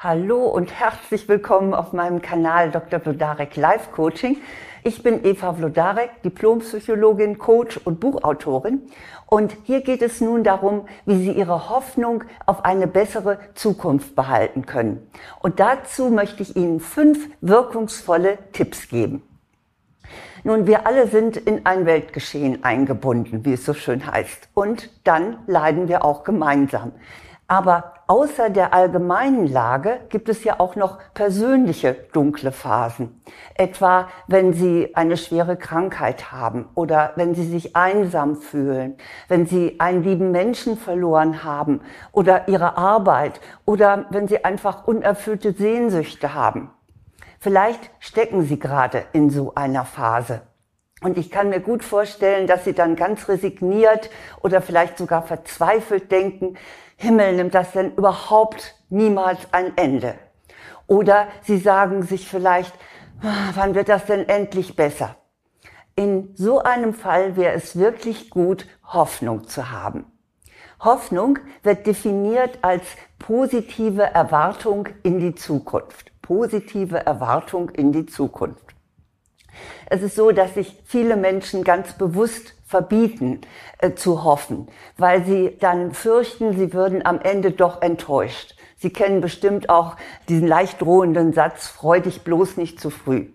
Hallo und herzlich willkommen auf meinem Kanal Dr. Vlodarek Life Coaching. Ich bin Eva Vlodarek, Diplompsychologin, Coach und Buchautorin. Und hier geht es nun darum, wie Sie Ihre Hoffnung auf eine bessere Zukunft behalten können. Und dazu möchte ich Ihnen fünf wirkungsvolle Tipps geben. Nun, wir alle sind in ein Weltgeschehen eingebunden, wie es so schön heißt. Und dann leiden wir auch gemeinsam. Aber außer der allgemeinen Lage gibt es ja auch noch persönliche dunkle Phasen. Etwa wenn Sie eine schwere Krankheit haben oder wenn Sie sich einsam fühlen, wenn Sie einen lieben Menschen verloren haben oder Ihre Arbeit oder wenn Sie einfach unerfüllte Sehnsüchte haben. Vielleicht stecken Sie gerade in so einer Phase. Und ich kann mir gut vorstellen, dass Sie dann ganz resigniert oder vielleicht sogar verzweifelt denken, Himmel, nimmt das denn überhaupt niemals ein Ende? Oder sie sagen sich vielleicht, ah, wann wird das denn endlich besser? In so einem Fall wäre es wirklich gut, Hoffnung zu haben. Hoffnung wird definiert als positive Erwartung in die Zukunft. Positive Erwartung in die Zukunft. Es ist so, dass sich viele Menschen ganz bewusst verbieten äh, zu hoffen, weil sie dann fürchten, sie würden am Ende doch enttäuscht. Sie kennen bestimmt auch diesen leicht drohenden Satz, freu dich bloß nicht zu früh.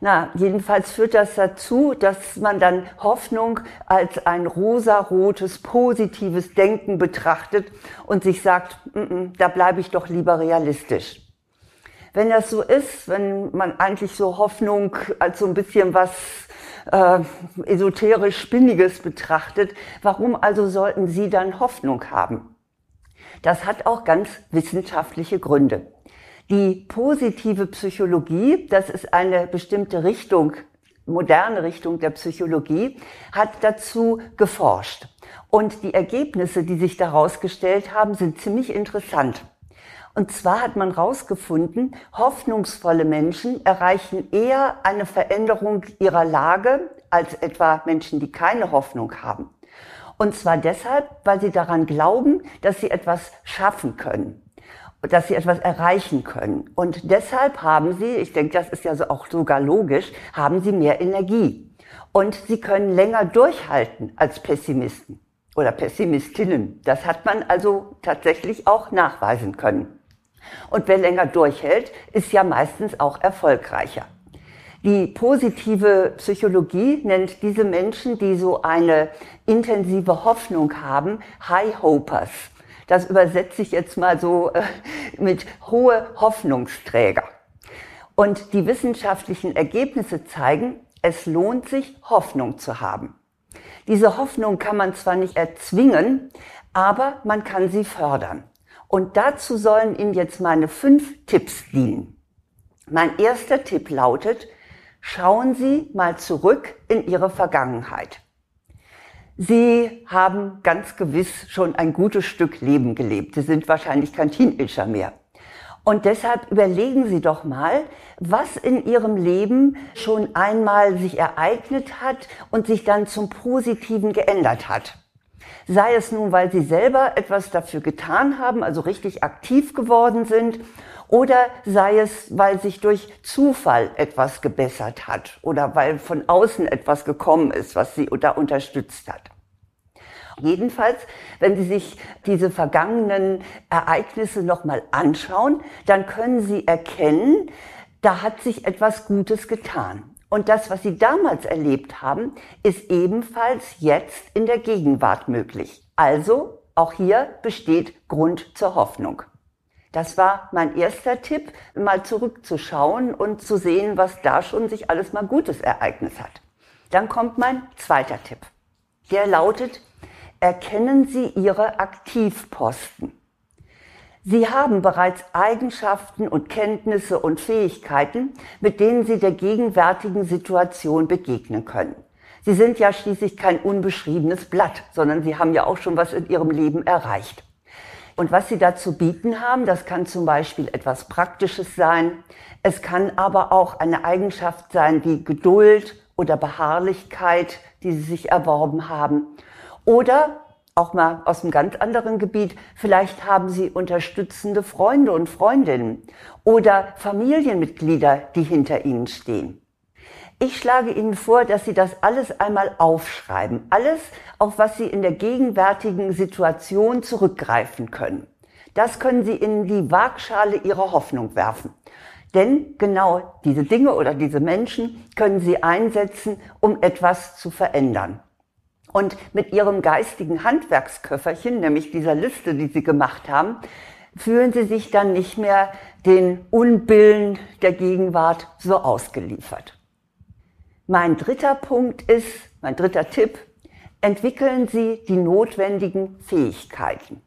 Na, jedenfalls führt das dazu, dass man dann Hoffnung als ein rosarotes, positives Denken betrachtet und sich sagt, mm -mm, da bleibe ich doch lieber realistisch. Wenn das so ist, wenn man eigentlich so Hoffnung als so ein bisschen was äh, esoterisch Spinniges betrachtet, warum also sollten Sie dann Hoffnung haben? Das hat auch ganz wissenschaftliche Gründe. Die positive Psychologie, das ist eine bestimmte Richtung, moderne Richtung der Psychologie, hat dazu geforscht. Und die Ergebnisse, die sich daraus gestellt haben, sind ziemlich interessant. Und zwar hat man herausgefunden, hoffnungsvolle Menschen erreichen eher eine Veränderung ihrer Lage als etwa Menschen, die keine Hoffnung haben. Und zwar deshalb, weil sie daran glauben, dass sie etwas schaffen können, dass sie etwas erreichen können. Und deshalb haben sie, ich denke, das ist ja auch sogar logisch, haben sie mehr Energie. Und sie können länger durchhalten als Pessimisten oder Pessimistinnen. Das hat man also tatsächlich auch nachweisen können. Und wer länger durchhält, ist ja meistens auch erfolgreicher. Die positive Psychologie nennt diese Menschen, die so eine intensive Hoffnung haben, High Hopers. Das übersetze ich jetzt mal so äh, mit hohe Hoffnungsträger. Und die wissenschaftlichen Ergebnisse zeigen, es lohnt sich, Hoffnung zu haben. Diese Hoffnung kann man zwar nicht erzwingen, aber man kann sie fördern. Und dazu sollen Ihnen jetzt meine fünf Tipps dienen. Mein erster Tipp lautet, schauen Sie mal zurück in Ihre Vergangenheit. Sie haben ganz gewiss schon ein gutes Stück Leben gelebt. Sie sind wahrscheinlich kein Teenager mehr. Und deshalb überlegen Sie doch mal, was in Ihrem Leben schon einmal sich ereignet hat und sich dann zum Positiven geändert hat. Sei es nun, weil sie selber etwas dafür getan haben, also richtig aktiv geworden sind, oder sei es, weil sich durch Zufall etwas gebessert hat oder weil von außen etwas gekommen ist, was sie da unterstützt hat. Jedenfalls, wenn Sie sich diese vergangenen Ereignisse nochmal anschauen, dann können Sie erkennen, da hat sich etwas Gutes getan. Und das, was Sie damals erlebt haben, ist ebenfalls jetzt in der Gegenwart möglich. Also, auch hier besteht Grund zur Hoffnung. Das war mein erster Tipp, mal zurückzuschauen und zu sehen, was da schon sich alles mal Gutes ereignet hat. Dann kommt mein zweiter Tipp. Der lautet, erkennen Sie Ihre Aktivposten. Sie haben bereits Eigenschaften und Kenntnisse und Fähigkeiten, mit denen Sie der gegenwärtigen Situation begegnen können. Sie sind ja schließlich kein unbeschriebenes Blatt, sondern Sie haben ja auch schon was in Ihrem Leben erreicht. Und was Sie dazu bieten haben, das kann zum Beispiel etwas Praktisches sein. Es kann aber auch eine Eigenschaft sein wie Geduld oder Beharrlichkeit, die Sie sich erworben haben. Oder auch mal aus einem ganz anderen Gebiet. Vielleicht haben Sie unterstützende Freunde und Freundinnen oder Familienmitglieder, die hinter Ihnen stehen. Ich schlage Ihnen vor, dass Sie das alles einmal aufschreiben. Alles, auf was Sie in der gegenwärtigen Situation zurückgreifen können. Das können Sie in die Waagschale Ihrer Hoffnung werfen. Denn genau diese Dinge oder diese Menschen können Sie einsetzen, um etwas zu verändern. Und mit Ihrem geistigen Handwerksköfferchen, nämlich dieser Liste, die Sie gemacht haben, fühlen Sie sich dann nicht mehr den Unbillen der Gegenwart so ausgeliefert. Mein dritter Punkt ist, mein dritter Tipp, entwickeln Sie die notwendigen Fähigkeiten.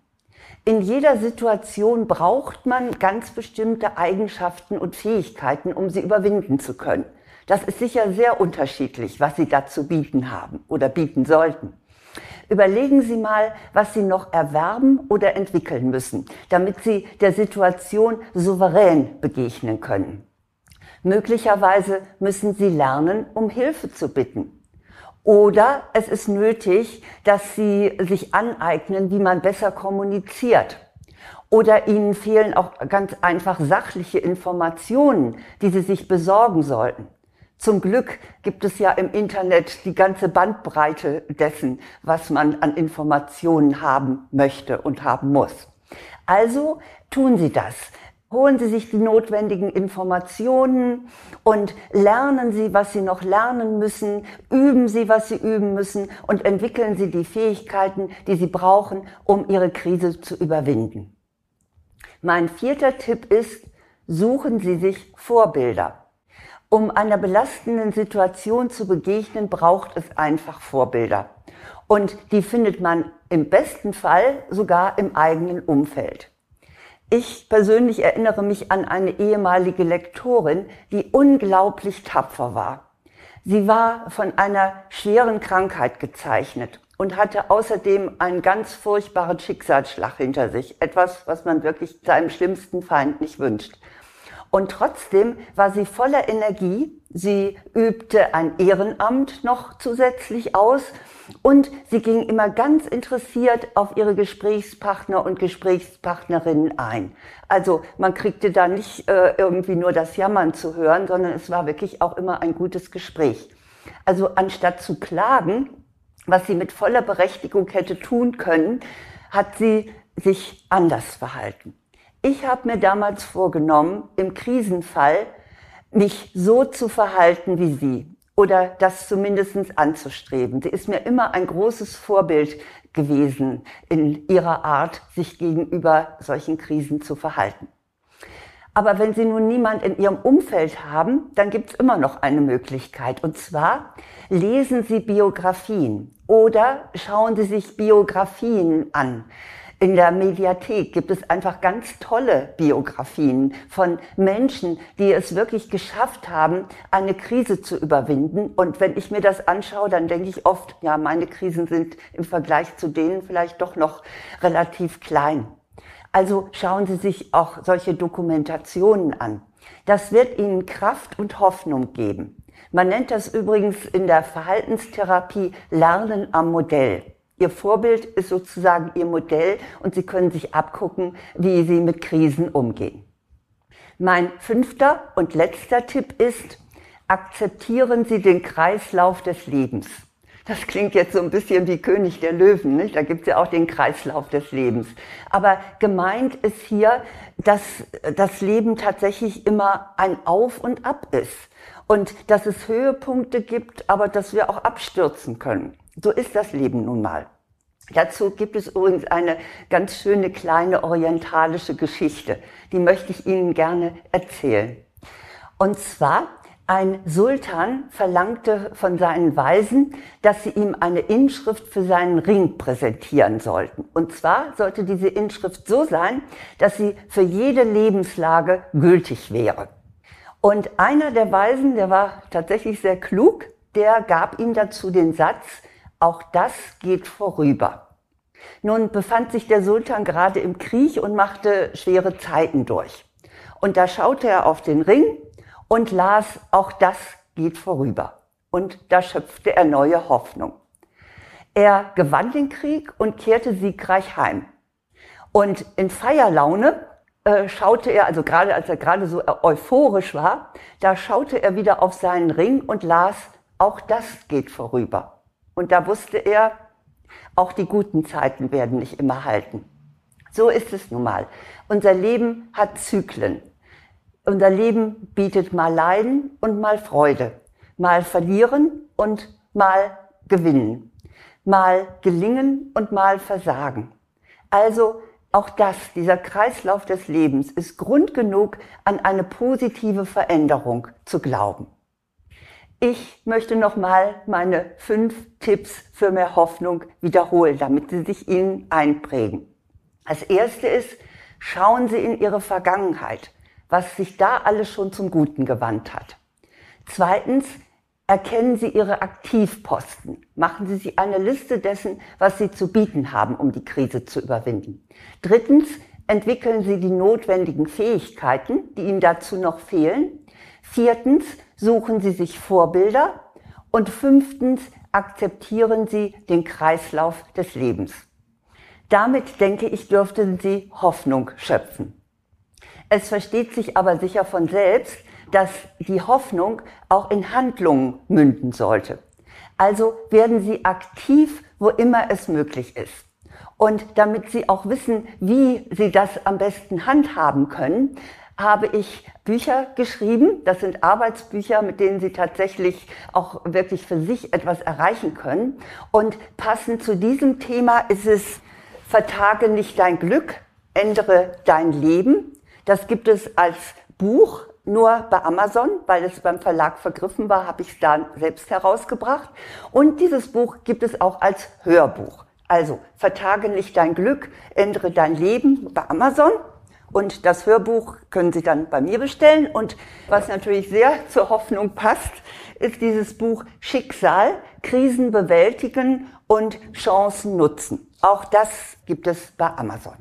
In jeder Situation braucht man ganz bestimmte Eigenschaften und Fähigkeiten, um sie überwinden zu können. Das ist sicher sehr unterschiedlich, was Sie dazu bieten haben oder bieten sollten. Überlegen Sie mal, was Sie noch erwerben oder entwickeln müssen, damit Sie der Situation souverän begegnen können. Möglicherweise müssen sie lernen, um Hilfe zu bitten. Oder es ist nötig, dass sie sich aneignen, wie man besser kommuniziert. Oder ihnen fehlen auch ganz einfach sachliche Informationen, die sie sich besorgen sollten. Zum Glück gibt es ja im Internet die ganze Bandbreite dessen, was man an Informationen haben möchte und haben muss. Also tun Sie das. Holen Sie sich die notwendigen Informationen und lernen Sie, was Sie noch lernen müssen, üben Sie, was Sie üben müssen und entwickeln Sie die Fähigkeiten, die Sie brauchen, um Ihre Krise zu überwinden. Mein vierter Tipp ist, suchen Sie sich Vorbilder. Um einer belastenden Situation zu begegnen, braucht es einfach Vorbilder. Und die findet man im besten Fall sogar im eigenen Umfeld. Ich persönlich erinnere mich an eine ehemalige Lektorin, die unglaublich tapfer war. Sie war von einer schweren Krankheit gezeichnet und hatte außerdem einen ganz furchtbaren Schicksalsschlag hinter sich. Etwas, was man wirklich seinem schlimmsten Feind nicht wünscht. Und trotzdem war sie voller Energie. Sie übte ein Ehrenamt noch zusätzlich aus und sie ging immer ganz interessiert auf ihre Gesprächspartner und Gesprächspartnerinnen ein. Also man kriegte da nicht äh, irgendwie nur das Jammern zu hören, sondern es war wirklich auch immer ein gutes Gespräch. Also anstatt zu klagen, was sie mit voller Berechtigung hätte tun können, hat sie sich anders verhalten. Ich habe mir damals vorgenommen, im Krisenfall mich so zu verhalten wie sie oder das zumindest anzustreben. Sie ist mir immer ein großes Vorbild gewesen in ihrer Art, sich gegenüber solchen Krisen zu verhalten. Aber wenn Sie nun niemand in Ihrem Umfeld haben, dann gibt es immer noch eine Möglichkeit. Und zwar lesen Sie Biografien oder schauen Sie sich Biografien an in der Mediathek gibt es einfach ganz tolle Biografien von Menschen, die es wirklich geschafft haben, eine Krise zu überwinden. Und wenn ich mir das anschaue, dann denke ich oft, ja, meine Krisen sind im Vergleich zu denen vielleicht doch noch relativ klein. Also schauen Sie sich auch solche Dokumentationen an. Das wird Ihnen Kraft und Hoffnung geben. Man nennt das übrigens in der Verhaltenstherapie Lernen am Modell. Ihr Vorbild ist sozusagen Ihr Modell und Sie können sich abgucken, wie Sie mit Krisen umgehen. Mein fünfter und letzter Tipp ist, akzeptieren Sie den Kreislauf des Lebens. Das klingt jetzt so ein bisschen wie König der Löwen, nicht? da gibt es ja auch den Kreislauf des Lebens. Aber gemeint ist hier, dass das Leben tatsächlich immer ein Auf und Ab ist und dass es Höhepunkte gibt, aber dass wir auch abstürzen können. So ist das Leben nun mal. Dazu gibt es übrigens eine ganz schöne kleine orientalische Geschichte. Die möchte ich Ihnen gerne erzählen. Und zwar, ein Sultan verlangte von seinen Weisen, dass sie ihm eine Inschrift für seinen Ring präsentieren sollten. Und zwar sollte diese Inschrift so sein, dass sie für jede Lebenslage gültig wäre. Und einer der Weisen, der war tatsächlich sehr klug, der gab ihm dazu den Satz, auch das geht vorüber. Nun befand sich der Sultan gerade im Krieg und machte schwere Zeiten durch. Und da schaute er auf den Ring und las, auch das geht vorüber. Und da schöpfte er neue Hoffnung. Er gewann den Krieg und kehrte siegreich heim. Und in Feierlaune äh, schaute er, also gerade als er gerade so euphorisch war, da schaute er wieder auf seinen Ring und las, auch das geht vorüber. Und da wusste er, auch die guten Zeiten werden nicht immer halten. So ist es nun mal. Unser Leben hat Zyklen. Unser Leben bietet mal Leiden und mal Freude, mal verlieren und mal gewinnen, mal gelingen und mal versagen. Also auch das, dieser Kreislauf des Lebens, ist Grund genug, an eine positive Veränderung zu glauben. Ich möchte nochmal meine fünf Tipps für mehr Hoffnung wiederholen, damit sie sich Ihnen einprägen. Das erste ist, schauen Sie in Ihre Vergangenheit, was sich da alles schon zum Guten gewandt hat. Zweitens, Erkennen Sie Ihre Aktivposten. Machen Sie sich eine Liste dessen, was Sie zu bieten haben, um die Krise zu überwinden. Drittens, entwickeln Sie die notwendigen Fähigkeiten, die Ihnen dazu noch fehlen. Viertens, suchen Sie sich Vorbilder. Und fünftens, akzeptieren Sie den Kreislauf des Lebens. Damit, denke ich, dürften Sie Hoffnung schöpfen. Es versteht sich aber sicher von selbst, dass die Hoffnung auch in Handlungen münden sollte. Also werden Sie aktiv, wo immer es möglich ist. Und damit Sie auch wissen, wie Sie das am besten handhaben können, habe ich Bücher geschrieben. Das sind Arbeitsbücher, mit denen Sie tatsächlich auch wirklich für sich etwas erreichen können. Und passend zu diesem Thema ist es Vertage nicht dein Glück, ändere dein Leben. Das gibt es als Buch nur bei Amazon, weil es beim Verlag vergriffen war, habe ich es da selbst herausgebracht. Und dieses Buch gibt es auch als Hörbuch. Also vertage nicht dein Glück, ändere dein Leben bei Amazon. Und das Hörbuch können Sie dann bei mir bestellen. Und was natürlich sehr zur Hoffnung passt, ist dieses Buch Schicksal, Krisen bewältigen und Chancen nutzen. Auch das gibt es bei Amazon.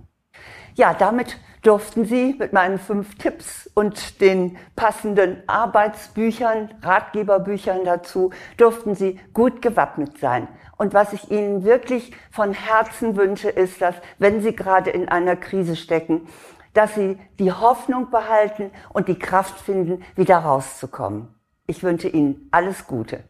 Ja, damit durften Sie mit meinen fünf Tipps und den passenden Arbeitsbüchern, Ratgeberbüchern dazu, durften Sie gut gewappnet sein. Und was ich Ihnen wirklich von Herzen wünsche, ist, dass, wenn Sie gerade in einer Krise stecken, dass Sie die Hoffnung behalten und die Kraft finden, wieder rauszukommen. Ich wünsche Ihnen alles Gute.